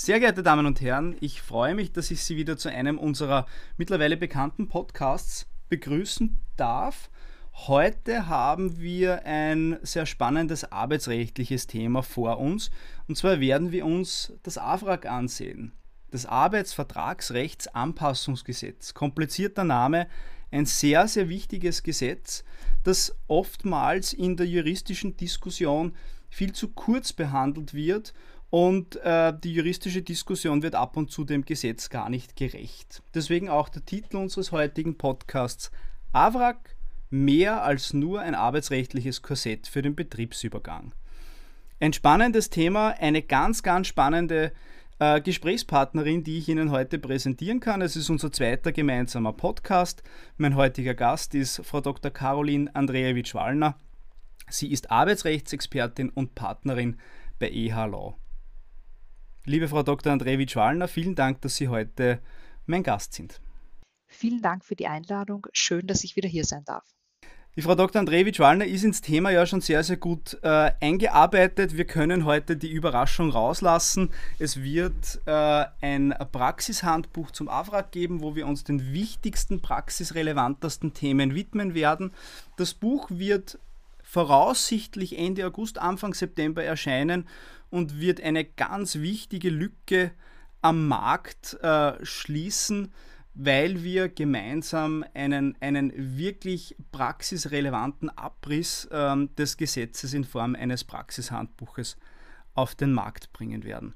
Sehr geehrte Damen und Herren, ich freue mich, dass ich Sie wieder zu einem unserer mittlerweile bekannten Podcasts begrüßen darf. Heute haben wir ein sehr spannendes arbeitsrechtliches Thema vor uns. Und zwar werden wir uns das AFRAG ansehen. Das Arbeitsvertragsrechtsanpassungsgesetz. Komplizierter Name, ein sehr, sehr wichtiges Gesetz, das oftmals in der juristischen Diskussion viel zu kurz behandelt wird und äh, die juristische Diskussion wird ab und zu dem Gesetz gar nicht gerecht. Deswegen auch der Titel unseres heutigen Podcasts AWRAG mehr als nur ein arbeitsrechtliches Korsett für den Betriebsübergang. Ein spannendes Thema, eine ganz, ganz spannende äh, Gesprächspartnerin, die ich Ihnen heute präsentieren kann. Es ist unser zweiter gemeinsamer Podcast. Mein heutiger Gast ist Frau Dr. Caroline Andrejewitsch-Wallner. Sie ist Arbeitsrechtsexpertin und Partnerin bei EH Law. Liebe Frau Dr. Andrejewitsch-Wallner, vielen Dank, dass Sie heute mein Gast sind. Vielen Dank für die Einladung. Schön, dass ich wieder hier sein darf. Die Frau Dr. Andrejewitsch-Wallner ist ins Thema ja schon sehr, sehr gut äh, eingearbeitet. Wir können heute die Überraschung rauslassen. Es wird äh, ein Praxishandbuch zum AFRAG geben, wo wir uns den wichtigsten, praxisrelevantesten Themen widmen werden. Das Buch wird voraussichtlich Ende August, Anfang September erscheinen und wird eine ganz wichtige Lücke am Markt äh, schließen, weil wir gemeinsam einen, einen wirklich praxisrelevanten Abriss ähm, des Gesetzes in Form eines Praxishandbuches auf den Markt bringen werden.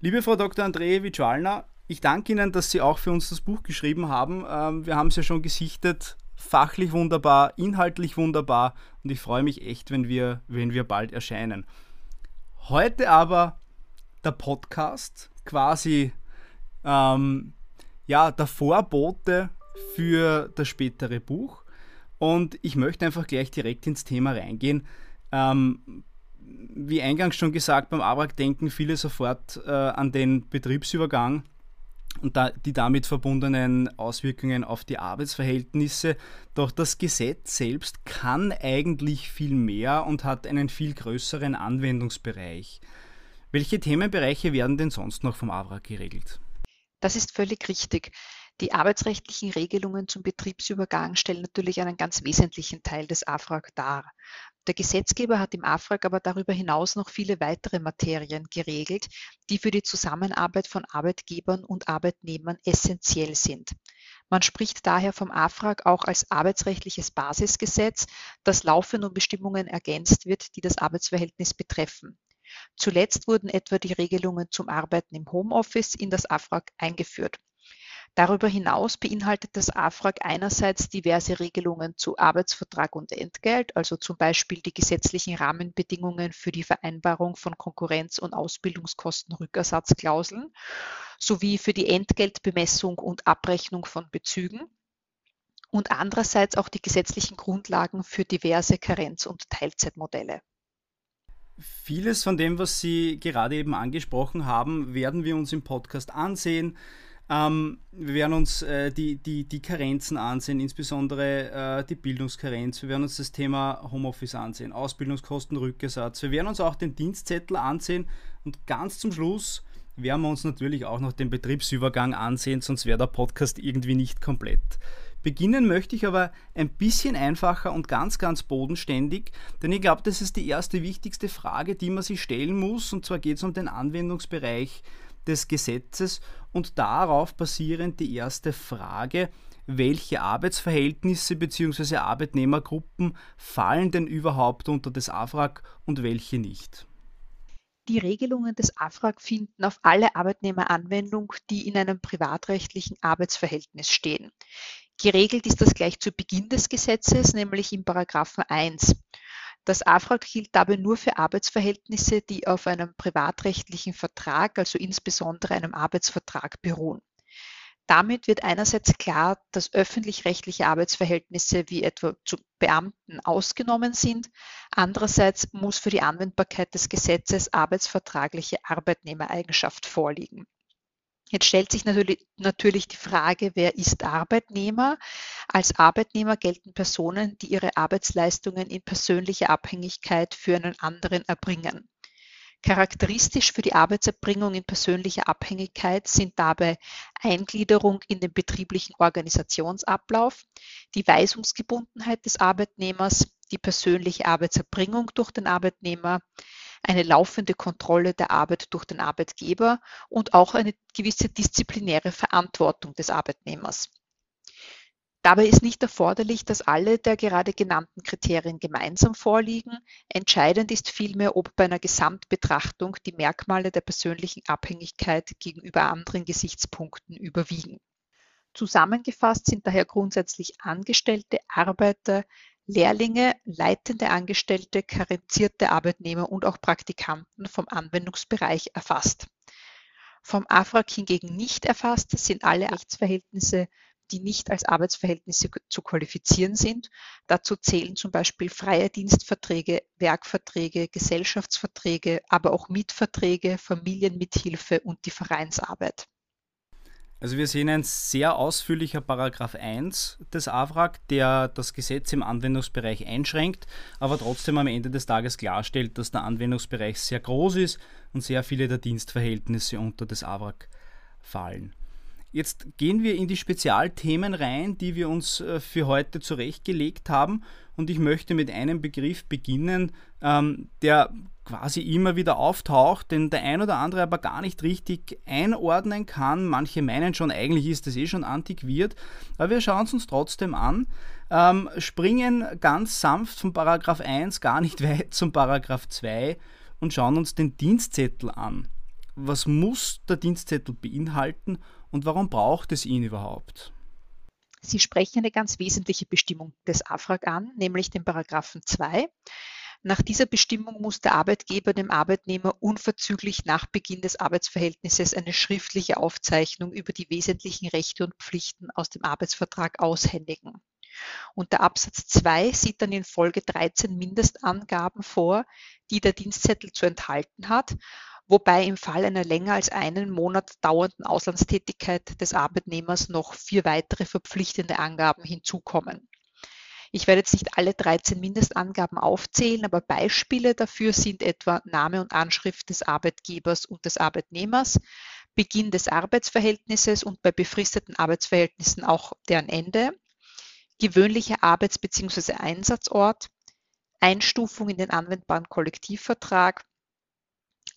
Liebe Frau Dr. Andrejewitsch-Wallner, ich danke Ihnen, dass Sie auch für uns das Buch geschrieben haben. Ähm, wir haben es ja schon gesichtet, fachlich wunderbar, inhaltlich wunderbar und ich freue mich echt, wenn wir, wenn wir bald erscheinen. Heute aber der Podcast, quasi ähm, ja, der Vorbote für das spätere Buch. Und ich möchte einfach gleich direkt ins Thema reingehen. Ähm, wie eingangs schon gesagt, beim ABRAG denken viele sofort äh, an den Betriebsübergang und da, die damit verbundenen Auswirkungen auf die Arbeitsverhältnisse. Doch das Gesetz selbst kann eigentlich viel mehr und hat einen viel größeren Anwendungsbereich. Welche Themenbereiche werden denn sonst noch vom AWRA geregelt? Das ist völlig richtig. Die arbeitsrechtlichen Regelungen zum Betriebsübergang stellen natürlich einen ganz wesentlichen Teil des AFRAG dar. Der Gesetzgeber hat im AFRAG aber darüber hinaus noch viele weitere Materien geregelt, die für die Zusammenarbeit von Arbeitgebern und Arbeitnehmern essentiell sind. Man spricht daher vom AFRAG auch als arbeitsrechtliches Basisgesetz, das laufend um Bestimmungen ergänzt wird, die das Arbeitsverhältnis betreffen. Zuletzt wurden etwa die Regelungen zum Arbeiten im Homeoffice in das AFRAG eingeführt. Darüber hinaus beinhaltet das AFRAG einerseits diverse Regelungen zu Arbeitsvertrag und Entgelt, also zum Beispiel die gesetzlichen Rahmenbedingungen für die Vereinbarung von Konkurrenz- und Ausbildungskostenrückersatzklauseln sowie für die Entgeltbemessung und Abrechnung von Bezügen und andererseits auch die gesetzlichen Grundlagen für diverse Karenz- und Teilzeitmodelle. Vieles von dem, was Sie gerade eben angesprochen haben, werden wir uns im Podcast ansehen. Ähm, wir werden uns äh, die, die, die Karenzen ansehen, insbesondere äh, die Bildungskarenz. Wir werden uns das Thema Homeoffice ansehen, Ausbildungskostenrückersatz. Wir werden uns auch den Dienstzettel ansehen und ganz zum Schluss werden wir uns natürlich auch noch den Betriebsübergang ansehen, sonst wäre der Podcast irgendwie nicht komplett. Beginnen möchte ich aber ein bisschen einfacher und ganz, ganz bodenständig, denn ich glaube, das ist die erste wichtigste Frage, die man sich stellen muss, und zwar geht es um den Anwendungsbereich des Gesetzes und darauf basierend die erste Frage, welche Arbeitsverhältnisse bzw. Arbeitnehmergruppen fallen denn überhaupt unter das AFRAG und welche nicht? Die Regelungen des AFRAG finden auf alle Arbeitnehmer Anwendung, die in einem privatrechtlichen Arbeitsverhältnis stehen. Geregelt ist das gleich zu Beginn des Gesetzes, nämlich im Paragraphen 1. Das AFRAG gilt dabei nur für Arbeitsverhältnisse, die auf einem privatrechtlichen Vertrag, also insbesondere einem Arbeitsvertrag, beruhen. Damit wird einerseits klar, dass öffentlich-rechtliche Arbeitsverhältnisse wie etwa zu Beamten ausgenommen sind. Andererseits muss für die Anwendbarkeit des Gesetzes arbeitsvertragliche Arbeitnehmereigenschaft vorliegen. Jetzt stellt sich natürlich, natürlich die Frage, wer ist Arbeitnehmer? Als Arbeitnehmer gelten Personen, die ihre Arbeitsleistungen in persönlicher Abhängigkeit für einen anderen erbringen. Charakteristisch für die Arbeitserbringung in persönlicher Abhängigkeit sind dabei Eingliederung in den betrieblichen Organisationsablauf, die Weisungsgebundenheit des Arbeitnehmers, die persönliche Arbeitserbringung durch den Arbeitnehmer, eine laufende Kontrolle der Arbeit durch den Arbeitgeber und auch eine gewisse disziplinäre Verantwortung des Arbeitnehmers. Dabei ist nicht erforderlich, dass alle der gerade genannten Kriterien gemeinsam vorliegen. Entscheidend ist vielmehr, ob bei einer Gesamtbetrachtung die Merkmale der persönlichen Abhängigkeit gegenüber anderen Gesichtspunkten überwiegen. Zusammengefasst sind daher grundsätzlich Angestellte, Arbeiter, Lehrlinge, leitende Angestellte, karenzierte Arbeitnehmer und auch Praktikanten vom Anwendungsbereich erfasst. Vom AFRAG hingegen nicht erfasst sind alle Rechtsverhältnisse die nicht als Arbeitsverhältnisse zu qualifizieren sind. Dazu zählen zum Beispiel freie Dienstverträge, Werkverträge, Gesellschaftsverträge, aber auch Mietverträge, Familienmithilfe und die Vereinsarbeit. Also wir sehen ein sehr ausführlicher Paragraph 1 des AFRAG, der das Gesetz im Anwendungsbereich einschränkt, aber trotzdem am Ende des Tages klarstellt, dass der Anwendungsbereich sehr groß ist und sehr viele der Dienstverhältnisse unter das AFRAG fallen. Jetzt gehen wir in die Spezialthemen rein, die wir uns äh, für heute zurechtgelegt haben. Und ich möchte mit einem Begriff beginnen, ähm, der quasi immer wieder auftaucht, den der ein oder andere aber gar nicht richtig einordnen kann. Manche meinen schon, eigentlich ist das eh schon antiquiert. Aber wir schauen es uns trotzdem an. Ähm, springen ganz sanft von Paragraph 1 gar nicht weit zum Paragraph 2 und schauen uns den Dienstzettel an. Was muss der Dienstzettel beinhalten und warum braucht es ihn überhaupt? Sie sprechen eine ganz wesentliche Bestimmung des AFRAG an, nämlich den Paragraphen 2. Nach dieser Bestimmung muss der Arbeitgeber dem Arbeitnehmer unverzüglich nach Beginn des Arbeitsverhältnisses eine schriftliche Aufzeichnung über die wesentlichen Rechte und Pflichten aus dem Arbeitsvertrag aushändigen. Und der Absatz 2 sieht dann in Folge 13 Mindestangaben vor, die der Dienstzettel zu enthalten hat wobei im Fall einer länger als einen Monat dauernden Auslandstätigkeit des Arbeitnehmers noch vier weitere verpflichtende Angaben hinzukommen. Ich werde jetzt nicht alle 13 Mindestangaben aufzählen, aber Beispiele dafür sind etwa Name und Anschrift des Arbeitgebers und des Arbeitnehmers, Beginn des Arbeitsverhältnisses und bei befristeten Arbeitsverhältnissen auch deren Ende, gewöhnlicher Arbeits- bzw. Einsatzort, Einstufung in den anwendbaren Kollektivvertrag,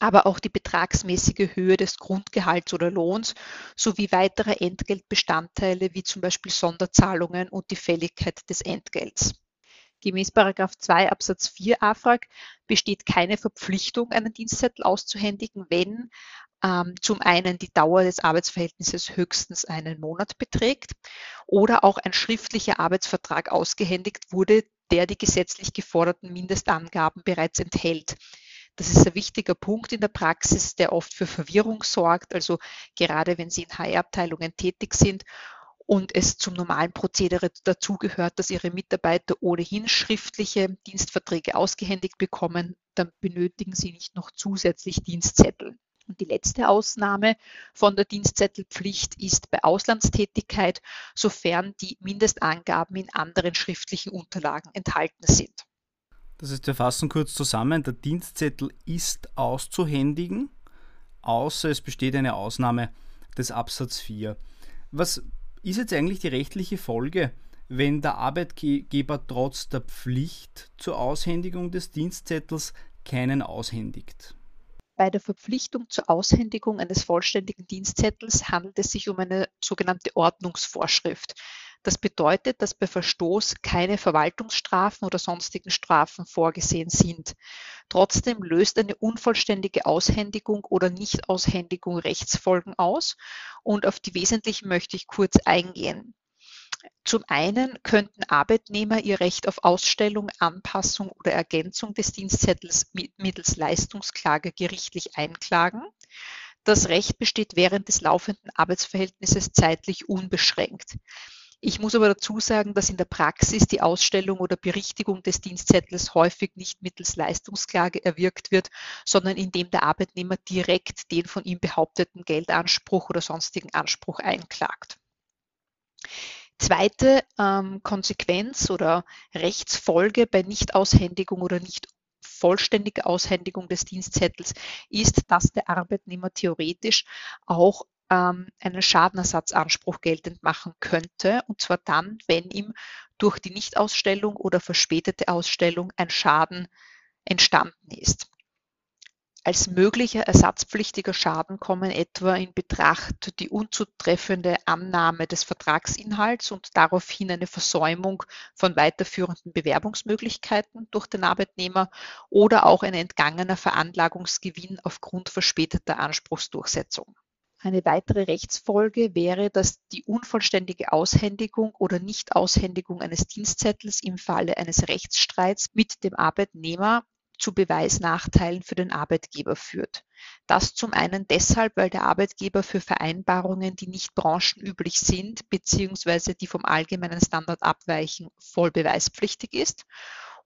aber auch die betragsmäßige Höhe des Grundgehalts oder Lohns sowie weitere Entgeltbestandteile wie zum Beispiel Sonderzahlungen und die Fälligkeit des Entgelts. Gemäß 2 Absatz 4 AFRAG besteht keine Verpflichtung, einen Dienstzettel auszuhändigen, wenn ähm, zum einen die Dauer des Arbeitsverhältnisses höchstens einen Monat beträgt oder auch ein schriftlicher Arbeitsvertrag ausgehändigt wurde, der die gesetzlich geforderten Mindestangaben bereits enthält. Das ist ein wichtiger Punkt in der Praxis, der oft für Verwirrung sorgt. Also gerade wenn Sie in HR-Abteilungen tätig sind und es zum normalen Prozedere dazugehört, dass Ihre Mitarbeiter ohnehin schriftliche Dienstverträge ausgehändigt bekommen, dann benötigen Sie nicht noch zusätzlich Dienstzettel. Und die letzte Ausnahme von der Dienstzettelpflicht ist bei Auslandstätigkeit, sofern die Mindestangaben in anderen schriftlichen Unterlagen enthalten sind. Das heißt, wir fassen kurz zusammen, der Dienstzettel ist auszuhändigen, außer es besteht eine Ausnahme des Absatz 4. Was ist jetzt eigentlich die rechtliche Folge, wenn der Arbeitgeber trotz der Pflicht zur Aushändigung des Dienstzettels keinen aushändigt? Bei der Verpflichtung zur Aushändigung eines vollständigen Dienstzettels handelt es sich um eine sogenannte Ordnungsvorschrift. Das bedeutet, dass bei Verstoß keine Verwaltungsstrafen oder sonstigen Strafen vorgesehen sind. Trotzdem löst eine unvollständige Aushändigung oder Nichtaushändigung Rechtsfolgen aus und auf die wesentlichen möchte ich kurz eingehen. Zum einen könnten Arbeitnehmer ihr Recht auf Ausstellung, Anpassung oder Ergänzung des Dienstzettels mittels Leistungsklage gerichtlich einklagen. Das Recht besteht während des laufenden Arbeitsverhältnisses zeitlich unbeschränkt. Ich muss aber dazu sagen, dass in der Praxis die Ausstellung oder Berichtigung des Dienstzettels häufig nicht mittels Leistungsklage erwirkt wird, sondern indem der Arbeitnehmer direkt den von ihm behaupteten Geldanspruch oder sonstigen Anspruch einklagt. Zweite ähm, Konsequenz oder Rechtsfolge bei Nichtaushändigung oder nicht vollständige Aushändigung des Dienstzettels ist, dass der Arbeitnehmer theoretisch auch ähm, einen Schadenersatzanspruch geltend machen könnte. Und zwar dann, wenn ihm durch die Nichtausstellung oder verspätete Ausstellung ein Schaden entstanden ist. Als möglicher ersatzpflichtiger Schaden kommen etwa in Betracht die unzutreffende Annahme des Vertragsinhalts und daraufhin eine Versäumung von weiterführenden Bewerbungsmöglichkeiten durch den Arbeitnehmer oder auch ein entgangener Veranlagungsgewinn aufgrund verspäteter Anspruchsdurchsetzung. Eine weitere Rechtsfolge wäre, dass die unvollständige Aushändigung oder Nichtaushändigung eines Dienstzettels im Falle eines Rechtsstreits mit dem Arbeitnehmer zu Beweisnachteilen für den Arbeitgeber führt. Das zum einen deshalb, weil der Arbeitgeber für Vereinbarungen, die nicht branchenüblich sind bzw. die vom allgemeinen Standard abweichen, voll beweispflichtig ist.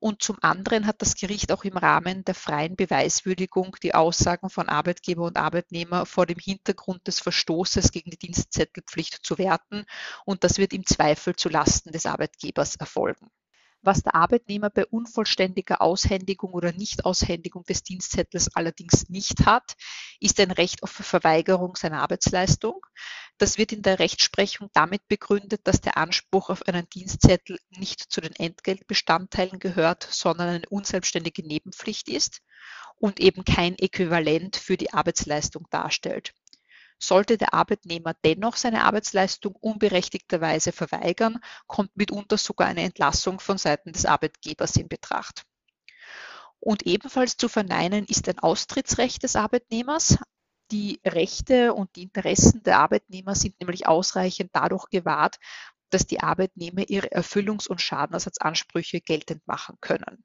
Und zum anderen hat das Gericht auch im Rahmen der freien Beweiswürdigung die Aussagen von Arbeitgeber und Arbeitnehmer vor dem Hintergrund des Verstoßes gegen die Dienstzettelpflicht zu werten. Und das wird im Zweifel zu Lasten des Arbeitgebers erfolgen. Was der Arbeitnehmer bei unvollständiger Aushändigung oder Nichtaushändigung des Dienstzettels allerdings nicht hat, ist ein Recht auf Verweigerung seiner Arbeitsleistung. Das wird in der Rechtsprechung damit begründet, dass der Anspruch auf einen Dienstzettel nicht zu den Entgeltbestandteilen gehört, sondern eine unselbstständige Nebenpflicht ist und eben kein Äquivalent für die Arbeitsleistung darstellt. Sollte der Arbeitnehmer dennoch seine Arbeitsleistung unberechtigterweise verweigern, kommt mitunter sogar eine Entlassung von Seiten des Arbeitgebers in Betracht. Und ebenfalls zu verneinen ist ein Austrittsrecht des Arbeitnehmers. Die Rechte und die Interessen der Arbeitnehmer sind nämlich ausreichend dadurch gewahrt, dass die Arbeitnehmer ihre Erfüllungs- und Schadenersatzansprüche geltend machen können.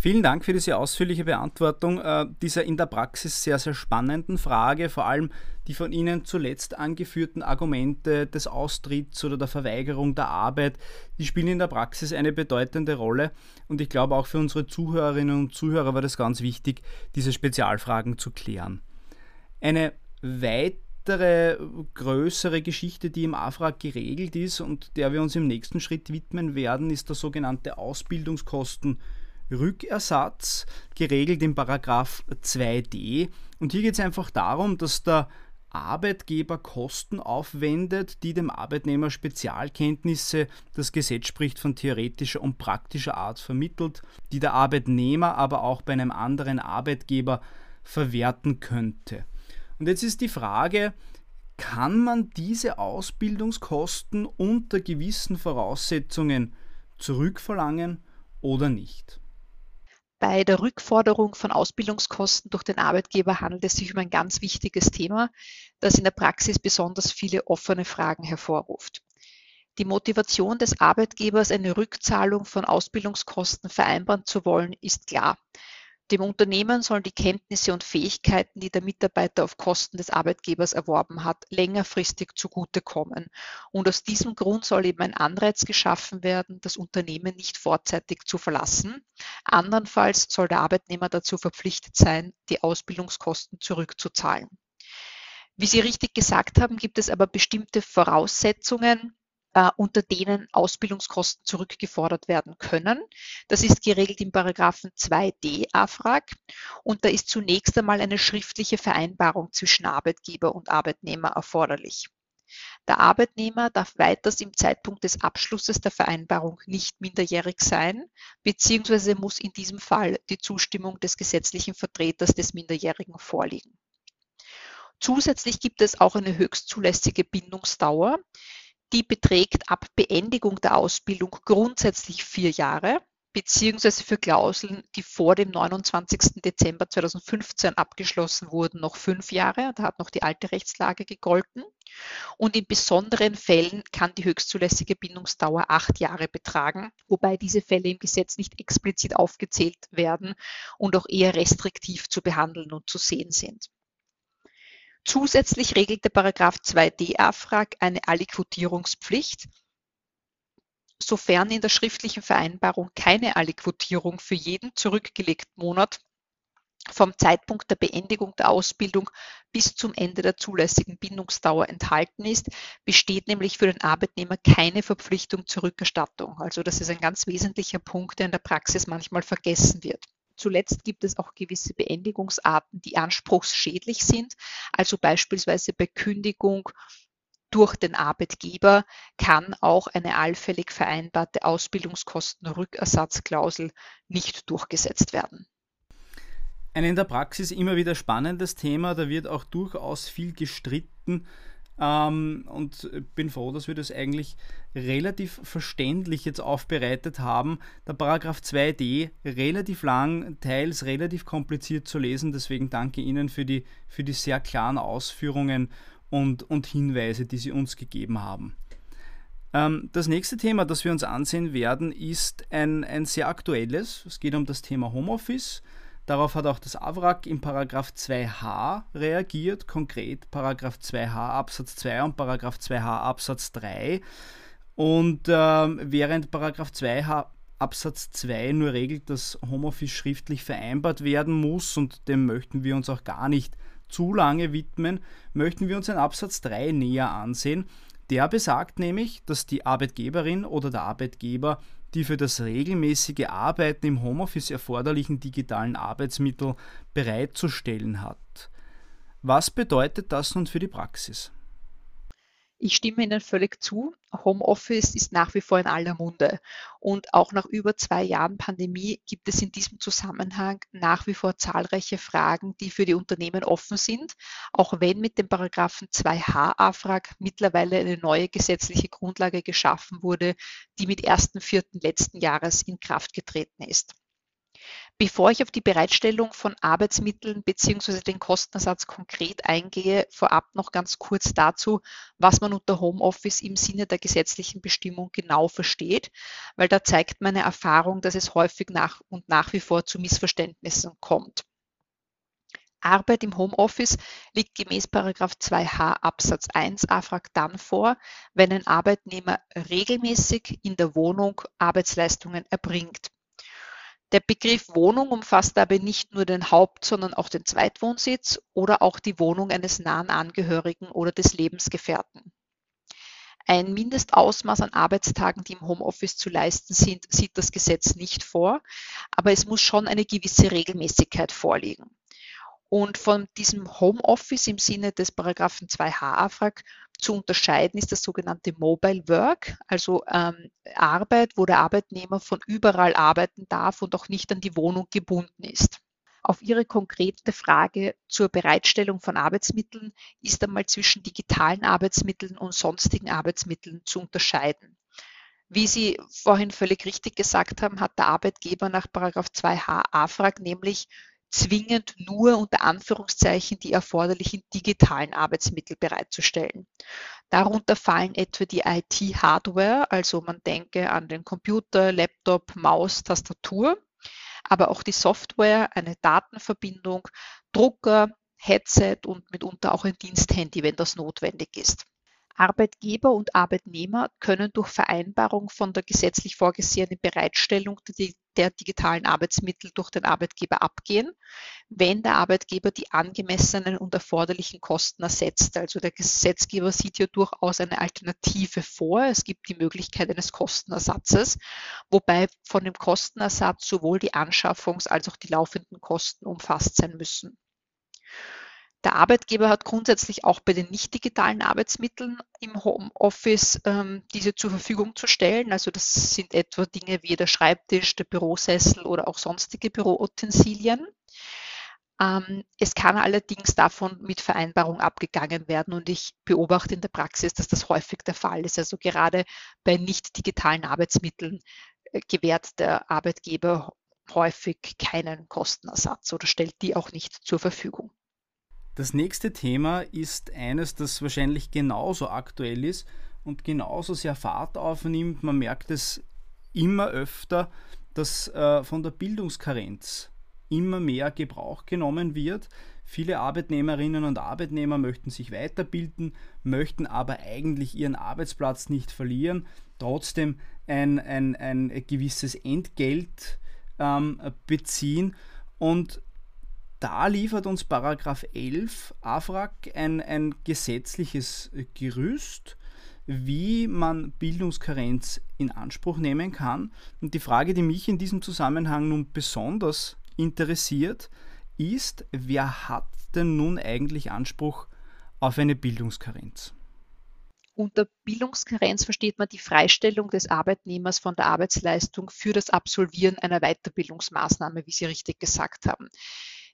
Vielen Dank für diese ausführliche Beantwortung äh, dieser in der Praxis sehr, sehr spannenden Frage, vor allem die von Ihnen zuletzt angeführten Argumente des Austritts oder der Verweigerung der Arbeit, die spielen in der Praxis eine bedeutende Rolle und ich glaube auch für unsere Zuhörerinnen und Zuhörer war das ganz wichtig, diese Spezialfragen zu klären. Eine weitere größere Geschichte, die im AFRAG geregelt ist und der wir uns im nächsten Schritt widmen werden, ist der sogenannte Ausbildungskosten- Rückersatz, geregelt im Paragraph 2d. Und hier geht es einfach darum, dass der Arbeitgeber Kosten aufwendet, die dem Arbeitnehmer Spezialkenntnisse, das Gesetz spricht von theoretischer und praktischer Art vermittelt, die der Arbeitnehmer aber auch bei einem anderen Arbeitgeber verwerten könnte. Und jetzt ist die Frage, kann man diese Ausbildungskosten unter gewissen Voraussetzungen zurückverlangen oder nicht? Bei der Rückforderung von Ausbildungskosten durch den Arbeitgeber handelt es sich um ein ganz wichtiges Thema, das in der Praxis besonders viele offene Fragen hervorruft. Die Motivation des Arbeitgebers, eine Rückzahlung von Ausbildungskosten vereinbaren zu wollen, ist klar. Dem Unternehmen sollen die Kenntnisse und Fähigkeiten, die der Mitarbeiter auf Kosten des Arbeitgebers erworben hat, längerfristig zugutekommen. Und aus diesem Grund soll eben ein Anreiz geschaffen werden, das Unternehmen nicht vorzeitig zu verlassen. Andernfalls soll der Arbeitnehmer dazu verpflichtet sein, die Ausbildungskosten zurückzuzahlen. Wie Sie richtig gesagt haben, gibt es aber bestimmte Voraussetzungen, äh, unter denen Ausbildungskosten zurückgefordert werden können. Das ist geregelt im Paragraphen 2d AFRAG und da ist zunächst einmal eine schriftliche Vereinbarung zwischen Arbeitgeber und Arbeitnehmer erforderlich. Der Arbeitnehmer darf weiters im Zeitpunkt des Abschlusses der Vereinbarung nicht minderjährig sein, beziehungsweise muss in diesem Fall die Zustimmung des gesetzlichen Vertreters des Minderjährigen vorliegen. Zusätzlich gibt es auch eine höchstzulässige Bindungsdauer, die beträgt ab Beendigung der Ausbildung grundsätzlich vier Jahre, beziehungsweise für Klauseln, die vor dem 29. Dezember 2015 abgeschlossen wurden, noch fünf Jahre. Da hat noch die alte Rechtslage gegolten. Und in besonderen Fällen kann die höchstzulässige Bindungsdauer acht Jahre betragen, wobei diese Fälle im Gesetz nicht explizit aufgezählt werden und auch eher restriktiv zu behandeln und zu sehen sind. Zusätzlich regelt der Paragraph 2d AFRAG eine Aliquotierungspflicht, sofern in der schriftlichen Vereinbarung keine Aliquotierung für jeden zurückgelegten Monat vom Zeitpunkt der Beendigung der Ausbildung bis zum Ende der zulässigen Bindungsdauer enthalten ist, besteht nämlich für den Arbeitnehmer keine Verpflichtung zur Rückerstattung. Also das ist ein ganz wesentlicher Punkt, der in der Praxis manchmal vergessen wird. Zuletzt gibt es auch gewisse Beendigungsarten, die anspruchsschädlich sind. Also beispielsweise bei Kündigung durch den Arbeitgeber kann auch eine allfällig vereinbarte Ausbildungskostenrückersatzklausel nicht durchgesetzt werden. Ein in der Praxis immer wieder spannendes Thema, da wird auch durchaus viel gestritten ähm, und bin froh, dass wir das eigentlich relativ verständlich jetzt aufbereitet haben. Der Paragraph 2d relativ lang, teils relativ kompliziert zu lesen, deswegen danke Ihnen für die, für die sehr klaren Ausführungen und, und Hinweise, die Sie uns gegeben haben. Ähm, das nächste Thema, das wir uns ansehen werden, ist ein, ein sehr aktuelles. Es geht um das Thema Homeoffice. Darauf hat auch das AWRAG im Paragraph 2h reagiert, konkret Paragraph 2h Absatz 2 und Paragraph 2h Absatz 3. Und äh, während Paragraph 2h Absatz 2 nur regelt, dass Homeoffice schriftlich vereinbart werden muss und dem möchten wir uns auch gar nicht zu lange widmen, möchten wir uns den Absatz 3 näher ansehen. Der besagt nämlich, dass die Arbeitgeberin oder der Arbeitgeber die für das regelmäßige Arbeiten im Homeoffice erforderlichen digitalen Arbeitsmittel bereitzustellen hat. Was bedeutet das nun für die Praxis? Ich stimme Ihnen völlig zu. Homeoffice ist nach wie vor in aller Munde. Und auch nach über zwei Jahren Pandemie gibt es in diesem Zusammenhang nach wie vor zahlreiche Fragen, die für die Unternehmen offen sind, auch wenn mit dem Paragraphen 2h AFRAG mittlerweile eine neue gesetzliche Grundlage geschaffen wurde, die mit 1.4. letzten Jahres in Kraft getreten ist. Bevor ich auf die Bereitstellung von Arbeitsmitteln bzw. den Kostenersatz konkret eingehe, vorab noch ganz kurz dazu, was man unter Homeoffice im Sinne der gesetzlichen Bestimmung genau versteht, weil da zeigt meine Erfahrung, dass es häufig nach und nach wie vor zu Missverständnissen kommt. Arbeit im Homeoffice liegt gemäß 2h Absatz 1 AFRAG dann vor, wenn ein Arbeitnehmer regelmäßig in der Wohnung Arbeitsleistungen erbringt. Der Begriff Wohnung umfasst dabei nicht nur den Haupt-, sondern auch den Zweitwohnsitz oder auch die Wohnung eines nahen Angehörigen oder des Lebensgefährten. Ein Mindestausmaß an Arbeitstagen, die im Homeoffice zu leisten sind, sieht das Gesetz nicht vor, aber es muss schon eine gewisse Regelmäßigkeit vorliegen. Und von diesem Homeoffice im Sinne des Paragraphen 2h AFRAG zu unterscheiden ist das sogenannte Mobile Work, also ähm, Arbeit, wo der Arbeitnehmer von überall arbeiten darf und auch nicht an die Wohnung gebunden ist. Auf Ihre konkrete Frage zur Bereitstellung von Arbeitsmitteln ist einmal zwischen digitalen Arbeitsmitteln und sonstigen Arbeitsmitteln zu unterscheiden. Wie Sie vorhin völlig richtig gesagt haben, hat der Arbeitgeber nach 2h AFRAG nämlich zwingend nur unter Anführungszeichen die erforderlichen digitalen Arbeitsmittel bereitzustellen. Darunter fallen etwa die IT-Hardware, also man denke an den Computer, Laptop, Maus, Tastatur, aber auch die Software, eine Datenverbindung, Drucker, Headset und mitunter auch ein Diensthandy, wenn das notwendig ist. Arbeitgeber und Arbeitnehmer können durch Vereinbarung von der gesetzlich vorgesehenen Bereitstellung der digitalen Arbeitsmittel durch den Arbeitgeber abgehen, wenn der Arbeitgeber die angemessenen und erforderlichen Kosten ersetzt. Also der Gesetzgeber sieht hier durchaus eine Alternative vor. Es gibt die Möglichkeit eines Kostenersatzes, wobei von dem Kostenersatz sowohl die Anschaffungs- als auch die laufenden Kosten umfasst sein müssen. Der Arbeitgeber hat grundsätzlich auch bei den nicht digitalen Arbeitsmitteln im Homeoffice ähm, diese zur Verfügung zu stellen. Also das sind etwa Dinge wie der Schreibtisch, der Bürosessel oder auch sonstige Büroutensilien. Ähm, es kann allerdings davon mit Vereinbarung abgegangen werden und ich beobachte in der Praxis, dass das häufig der Fall ist. Also gerade bei nicht digitalen Arbeitsmitteln äh, gewährt der Arbeitgeber häufig keinen Kostenersatz oder stellt die auch nicht zur Verfügung. Das nächste Thema ist eines, das wahrscheinlich genauso aktuell ist und genauso sehr Fahrt aufnimmt. Man merkt es immer öfter, dass äh, von der Bildungskarenz immer mehr Gebrauch genommen wird. Viele Arbeitnehmerinnen und Arbeitnehmer möchten sich weiterbilden, möchten aber eigentlich ihren Arbeitsplatz nicht verlieren, trotzdem ein, ein, ein gewisses Entgelt ähm, beziehen. Und da liefert uns Paragraph 11 AFRAG ein, ein gesetzliches Gerüst, wie man Bildungskarenz in Anspruch nehmen kann. Und die Frage, die mich in diesem Zusammenhang nun besonders interessiert, ist, wer hat denn nun eigentlich Anspruch auf eine Bildungskarenz? Unter Bildungskarenz versteht man die Freistellung des Arbeitnehmers von der Arbeitsleistung für das Absolvieren einer Weiterbildungsmaßnahme, wie Sie richtig gesagt haben.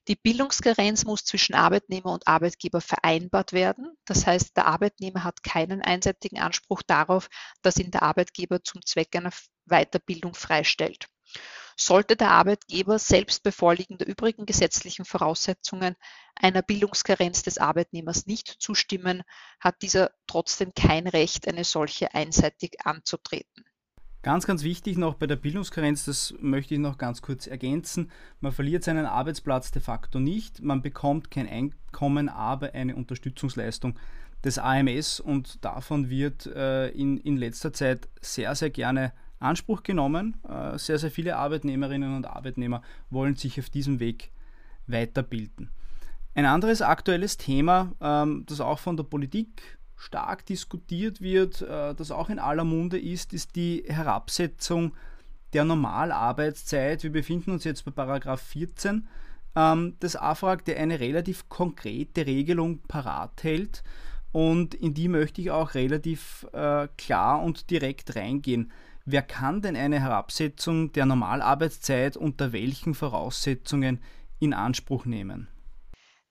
Die Bildungskarenz muss zwischen Arbeitnehmer und Arbeitgeber vereinbart werden. Das heißt, der Arbeitnehmer hat keinen einseitigen Anspruch darauf, dass ihn der Arbeitgeber zum Zweck einer Weiterbildung freistellt. Sollte der Arbeitgeber selbst bei Vorliegen der übrigen gesetzlichen Voraussetzungen einer Bildungskarenz des Arbeitnehmers nicht zustimmen, hat dieser trotzdem kein Recht, eine solche einseitig anzutreten. Ganz, ganz wichtig noch bei der Bildungskarenz, das möchte ich noch ganz kurz ergänzen, man verliert seinen Arbeitsplatz de facto nicht, man bekommt kein Einkommen, aber eine Unterstützungsleistung des AMS und davon wird äh, in, in letzter Zeit sehr, sehr gerne Anspruch genommen. Äh, sehr, sehr viele Arbeitnehmerinnen und Arbeitnehmer wollen sich auf diesem Weg weiterbilden. Ein anderes aktuelles Thema, ähm, das auch von der Politik stark diskutiert wird, äh, das auch in aller Munde ist, ist die Herabsetzung der Normalarbeitszeit. Wir befinden uns jetzt bei Paragraph 14 ähm, des AFRAG, der eine relativ konkrete Regelung parat hält. Und in die möchte ich auch relativ äh, klar und direkt reingehen. Wer kann denn eine Herabsetzung der Normalarbeitszeit unter welchen Voraussetzungen in Anspruch nehmen?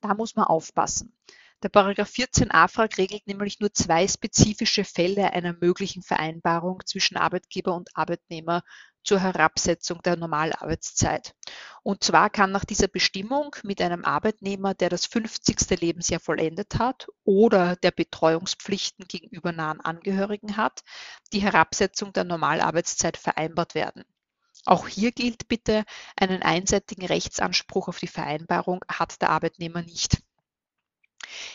Da muss man aufpassen. Der Paragraph 14 AFRAG regelt nämlich nur zwei spezifische Fälle einer möglichen Vereinbarung zwischen Arbeitgeber und Arbeitnehmer zur Herabsetzung der Normalarbeitszeit. Und zwar kann nach dieser Bestimmung mit einem Arbeitnehmer, der das 50. Lebensjahr vollendet hat oder der Betreuungspflichten gegenüber nahen Angehörigen hat, die Herabsetzung der Normalarbeitszeit vereinbart werden. Auch hier gilt bitte, einen einseitigen Rechtsanspruch auf die Vereinbarung hat der Arbeitnehmer nicht.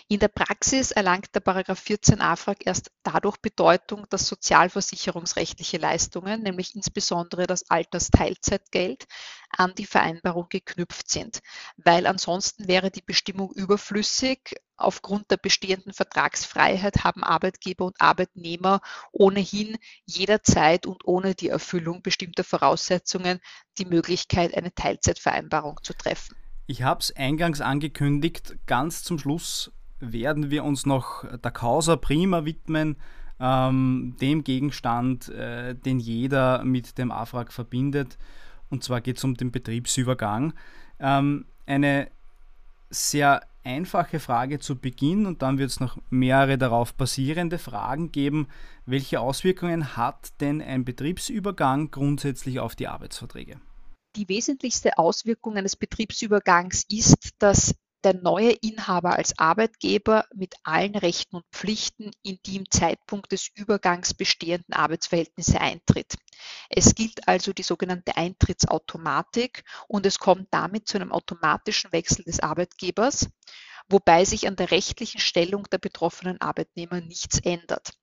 In der Praxis erlangt der Paragraph 14 AFRAG erst dadurch Bedeutung, dass sozialversicherungsrechtliche Leistungen, nämlich insbesondere das Altersteilzeitgeld, an die Vereinbarung geknüpft sind, weil ansonsten wäre die Bestimmung überflüssig. Aufgrund der bestehenden Vertragsfreiheit haben Arbeitgeber und Arbeitnehmer ohnehin jederzeit und ohne die Erfüllung bestimmter Voraussetzungen die Möglichkeit, eine Teilzeitvereinbarung zu treffen. Ich habe es eingangs angekündigt, ganz zum Schluss werden wir uns noch der Causa Prima widmen, ähm, dem Gegenstand, äh, den jeder mit dem AFRAG verbindet. Und zwar geht es um den Betriebsübergang. Ähm, eine sehr einfache Frage zu Beginn und dann wird es noch mehrere darauf basierende Fragen geben. Welche Auswirkungen hat denn ein Betriebsübergang grundsätzlich auf die Arbeitsverträge? Die wesentlichste Auswirkung eines Betriebsübergangs ist, dass der neue Inhaber als Arbeitgeber mit allen Rechten und Pflichten in die im Zeitpunkt des Übergangs bestehenden Arbeitsverhältnisse eintritt. Es gilt also die sogenannte Eintrittsautomatik und es kommt damit zu einem automatischen Wechsel des Arbeitgebers, wobei sich an der rechtlichen Stellung der betroffenen Arbeitnehmer nichts ändert.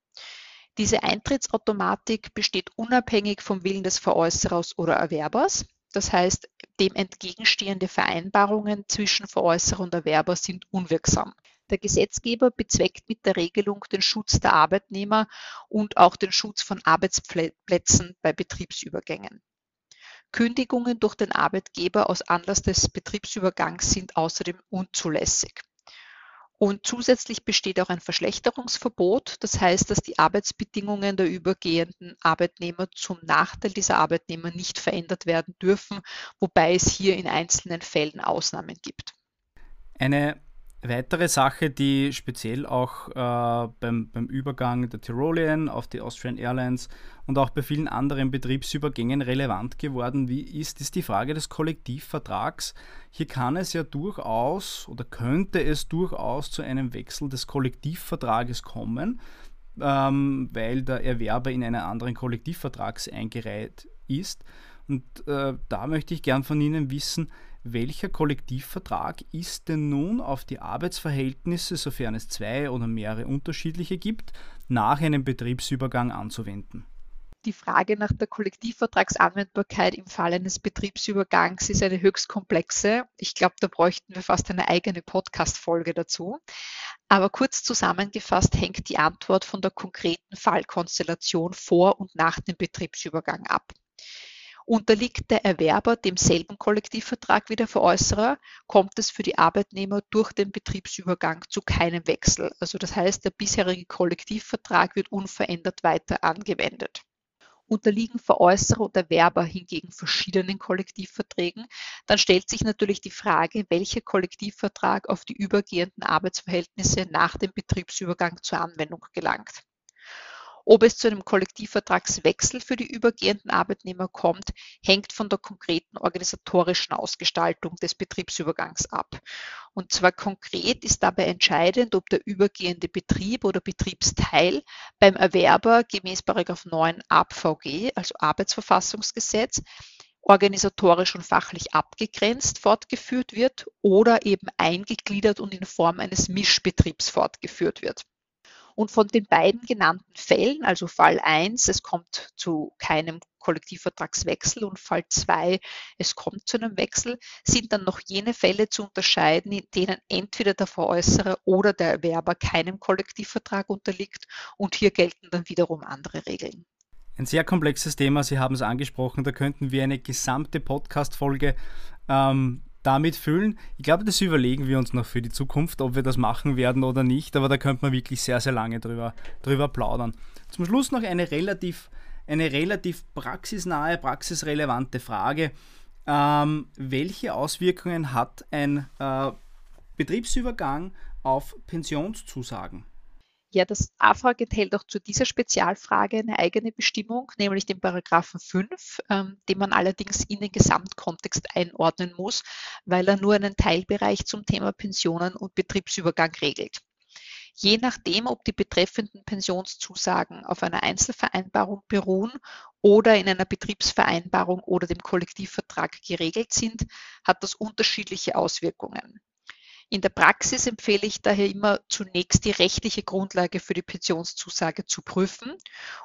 Diese Eintrittsautomatik besteht unabhängig vom Willen des Veräußerers oder Erwerbers das heißt, dem entgegenstehende Vereinbarungen zwischen Veräußerer und Erwerber sind unwirksam. Der Gesetzgeber bezweckt mit der Regelung den Schutz der Arbeitnehmer und auch den Schutz von Arbeitsplätzen bei Betriebsübergängen. Kündigungen durch den Arbeitgeber aus Anlass des Betriebsübergangs sind außerdem unzulässig. Und zusätzlich besteht auch ein Verschlechterungsverbot. Das heißt, dass die Arbeitsbedingungen der übergehenden Arbeitnehmer zum Nachteil dieser Arbeitnehmer nicht verändert werden dürfen, wobei es hier in einzelnen Fällen Ausnahmen gibt. Eine weitere Sache, die speziell auch äh, beim, beim Übergang der Tyrolean auf die Austrian Airlines und auch bei vielen anderen Betriebsübergängen relevant geworden wie ist, ist die Frage des Kollektivvertrags. Hier kann es ja durchaus oder könnte es durchaus zu einem Wechsel des Kollektivvertrages kommen, ähm, weil der Erwerber in einen anderen Kollektivvertrag eingereiht ist. Und äh, da möchte ich gern von Ihnen wissen, welcher Kollektivvertrag ist denn nun auf die Arbeitsverhältnisse, sofern es zwei oder mehrere unterschiedliche gibt, nach einem Betriebsübergang anzuwenden? Die Frage nach der Kollektivvertragsanwendbarkeit im Fall eines Betriebsübergangs ist eine höchst komplexe. Ich glaube, da bräuchten wir fast eine eigene Podcast-Folge dazu. Aber kurz zusammengefasst hängt die Antwort von der konkreten Fallkonstellation vor und nach dem Betriebsübergang ab. Unterliegt der Erwerber demselben Kollektivvertrag wie der Veräußerer, kommt es für die Arbeitnehmer durch den Betriebsübergang zu keinem Wechsel. Also das heißt, der bisherige Kollektivvertrag wird unverändert weiter angewendet. Unterliegen Veräußerer und Erwerber hingegen verschiedenen Kollektivverträgen, dann stellt sich natürlich die Frage, welcher Kollektivvertrag auf die übergehenden Arbeitsverhältnisse nach dem Betriebsübergang zur Anwendung gelangt. Ob es zu einem Kollektivvertragswechsel für die übergehenden Arbeitnehmer kommt, hängt von der konkreten organisatorischen Ausgestaltung des Betriebsübergangs ab. Und zwar konkret ist dabei entscheidend, ob der übergehende Betrieb oder Betriebsteil beim Erwerber gemäß 9 ABVG, also Arbeitsverfassungsgesetz, organisatorisch und fachlich abgegrenzt fortgeführt wird oder eben eingegliedert und in Form eines Mischbetriebs fortgeführt wird. Und von den beiden genannten Fällen, also Fall 1, es kommt zu keinem Kollektivvertragswechsel und Fall 2, es kommt zu einem Wechsel, sind dann noch jene Fälle zu unterscheiden, in denen entweder der Veräußerer oder der Erwerber keinem Kollektivvertrag unterliegt und hier gelten dann wiederum andere Regeln. Ein sehr komplexes Thema, Sie haben es angesprochen, da könnten wir eine gesamte Podcast-Folge ähm, damit füllen. Ich glaube, das überlegen wir uns noch für die Zukunft, ob wir das machen werden oder nicht, aber da könnte man wirklich sehr, sehr lange drüber, drüber plaudern. Zum Schluss noch eine relativ, eine relativ praxisnahe, praxisrelevante Frage. Ähm, welche Auswirkungen hat ein äh, Betriebsübergang auf Pensionszusagen? Ja, das AFRAG enthält auch zu dieser Spezialfrage eine eigene Bestimmung, nämlich den Paragraphen 5, ähm, den man allerdings in den Gesamtkontext einordnen muss, weil er nur einen Teilbereich zum Thema Pensionen und Betriebsübergang regelt. Je nachdem, ob die betreffenden Pensionszusagen auf einer Einzelvereinbarung beruhen oder in einer Betriebsvereinbarung oder dem Kollektivvertrag geregelt sind, hat das unterschiedliche Auswirkungen. In der Praxis empfehle ich daher immer zunächst die rechtliche Grundlage für die Pensionszusage zu prüfen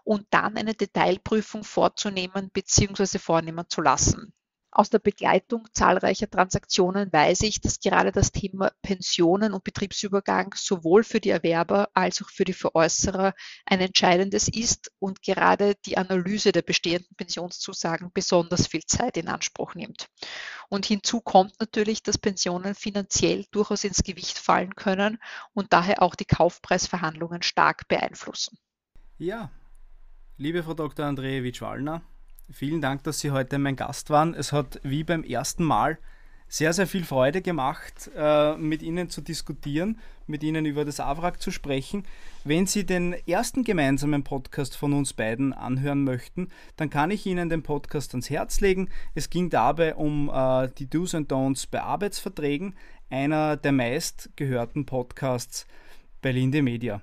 und dann eine Detailprüfung vorzunehmen bzw. vornehmen zu lassen. Aus der Begleitung zahlreicher Transaktionen weiß ich, dass gerade das Thema Pensionen und Betriebsübergang sowohl für die Erwerber als auch für die Veräußerer ein entscheidendes ist und gerade die Analyse der bestehenden Pensionszusagen besonders viel Zeit in Anspruch nimmt. Und hinzu kommt natürlich, dass Pensionen finanziell durchaus ins Gewicht fallen können und daher auch die Kaufpreisverhandlungen stark beeinflussen. Ja, liebe Frau Dr. Andrejewitsch-Wallner, Vielen Dank, dass Sie heute mein Gast waren. Es hat wie beim ersten Mal sehr, sehr viel Freude gemacht, äh, mit Ihnen zu diskutieren, mit Ihnen über das AWRAG zu sprechen. Wenn Sie den ersten gemeinsamen Podcast von uns beiden anhören möchten, dann kann ich Ihnen den Podcast ans Herz legen. Es ging dabei um äh, die Do's and Don'ts bei Arbeitsverträgen, einer der meistgehörten Podcasts bei Linde Media.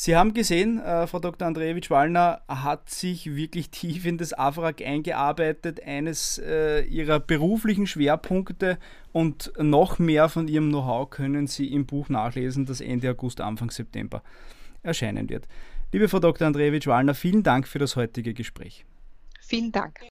Sie haben gesehen, äh, Frau Dr. Andrejewitsch-Wallner hat sich wirklich tief in das AFRAG eingearbeitet, eines äh, ihrer beruflichen Schwerpunkte und noch mehr von ihrem Know-how können Sie im Buch nachlesen, das Ende August, Anfang September erscheinen wird. Liebe Frau Dr. Andrejewitsch-Wallner, vielen Dank für das heutige Gespräch. Vielen Dank.